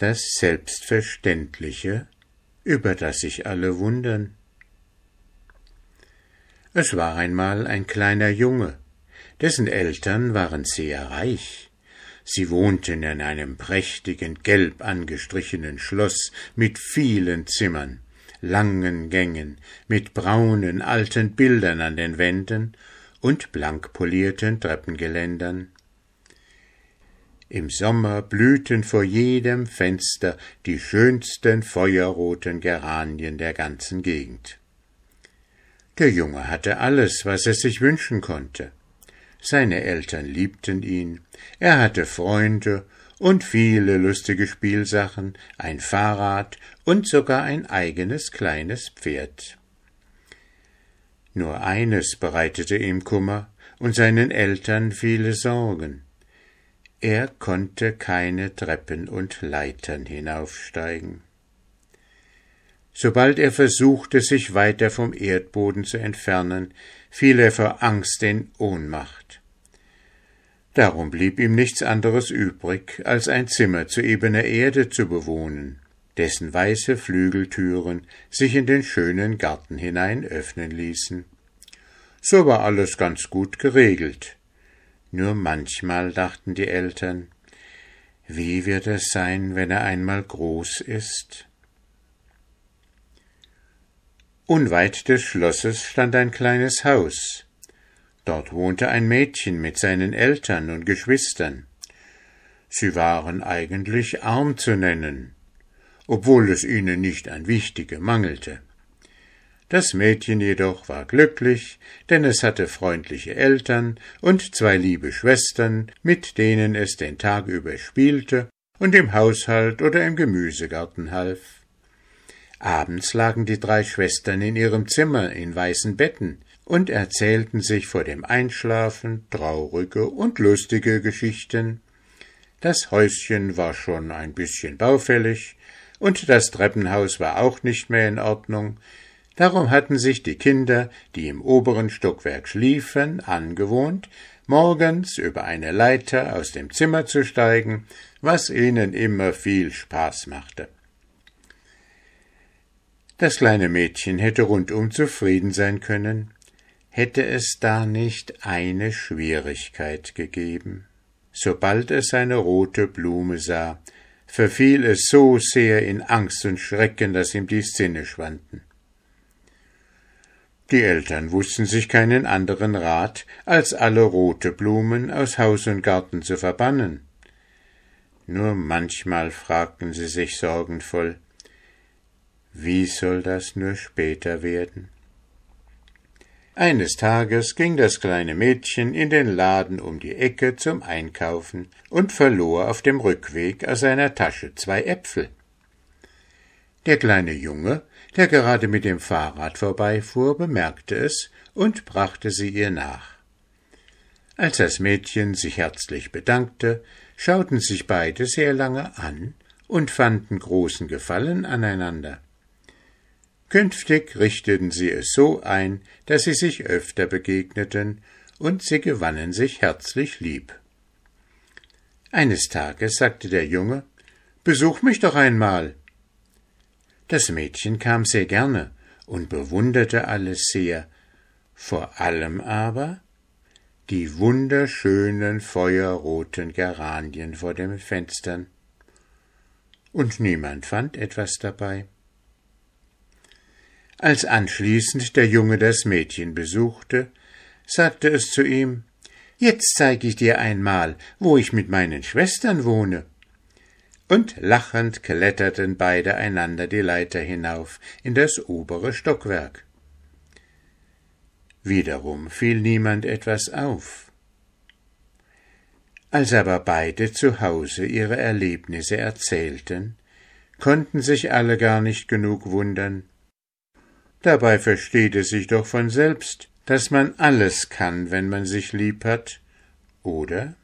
das Selbstverständliche, über das sich alle wundern. Es war einmal ein kleiner Junge, dessen Eltern waren sehr reich. Sie wohnten in einem prächtigen, gelb angestrichenen Schloss mit vielen Zimmern, langen Gängen, mit braunen alten Bildern an den Wänden und blank polierten Treppengeländern. Im Sommer blühten vor jedem Fenster die schönsten feuerroten Geranien der ganzen Gegend. Der Junge hatte alles, was er sich wünschen konnte. Seine Eltern liebten ihn, er hatte Freunde und viele lustige Spielsachen, ein Fahrrad und sogar ein eigenes kleines Pferd. Nur eines bereitete ihm Kummer und seinen Eltern viele Sorgen. Er konnte keine Treppen und Leitern hinaufsteigen. Sobald er versuchte, sich weiter vom Erdboden zu entfernen, fiel er vor Angst in Ohnmacht. Darum blieb ihm nichts anderes übrig, als ein Zimmer zu ebener Erde zu bewohnen, dessen weiße Flügeltüren sich in den schönen Garten hinein öffnen ließen. So war alles ganz gut geregelt. Nur manchmal dachten die Eltern, wie wird es sein, wenn er einmal groß ist? Unweit des Schlosses stand ein kleines Haus. Dort wohnte ein Mädchen mit seinen Eltern und Geschwistern. Sie waren eigentlich arm zu nennen, obwohl es ihnen nicht an Wichtige mangelte. Das Mädchen jedoch war glücklich, denn es hatte freundliche Eltern und zwei liebe Schwestern, mit denen es den Tag über spielte und im Haushalt oder im Gemüsegarten half. Abends lagen die drei Schwestern in ihrem Zimmer in weißen Betten und erzählten sich vor dem Einschlafen traurige und lustige Geschichten. Das Häuschen war schon ein bisschen baufällig, und das Treppenhaus war auch nicht mehr in Ordnung, Darum hatten sich die Kinder, die im oberen Stockwerk schliefen, angewohnt, morgens über eine Leiter aus dem Zimmer zu steigen, was ihnen immer viel Spaß machte. Das kleine Mädchen hätte rundum zufrieden sein können, hätte es da nicht eine Schwierigkeit gegeben. Sobald es eine rote Blume sah, verfiel es so sehr in Angst und Schrecken, dass ihm die Sinne schwanden. Die Eltern wussten sich keinen anderen Rat, als alle rote Blumen aus Haus und Garten zu verbannen. Nur manchmal fragten sie sich sorgenvoll, wie soll das nur später werden? Eines Tages ging das kleine Mädchen in den Laden um die Ecke zum Einkaufen und verlor auf dem Rückweg aus seiner Tasche zwei Äpfel. Der kleine Junge der gerade mit dem Fahrrad vorbeifuhr, bemerkte es und brachte sie ihr nach. Als das Mädchen sich herzlich bedankte, schauten sich beide sehr lange an und fanden großen Gefallen aneinander. Künftig richteten sie es so ein, dass sie sich öfter begegneten, und sie gewannen sich herzlich lieb. Eines Tages sagte der Junge Besuch mich doch einmal, das Mädchen kam sehr gerne und bewunderte alles sehr, vor allem aber die wunderschönen feuerroten Geranien vor den Fenstern. Und niemand fand etwas dabei. Als anschließend der Junge das Mädchen besuchte, sagte es zu ihm Jetzt zeig ich dir einmal, wo ich mit meinen Schwestern wohne und lachend kletterten beide einander die Leiter hinauf in das obere Stockwerk. Wiederum fiel niemand etwas auf. Als aber beide zu Hause ihre Erlebnisse erzählten, konnten sich alle gar nicht genug wundern. Dabei versteht es sich doch von selbst, dass man alles kann, wenn man sich lieb hat, oder?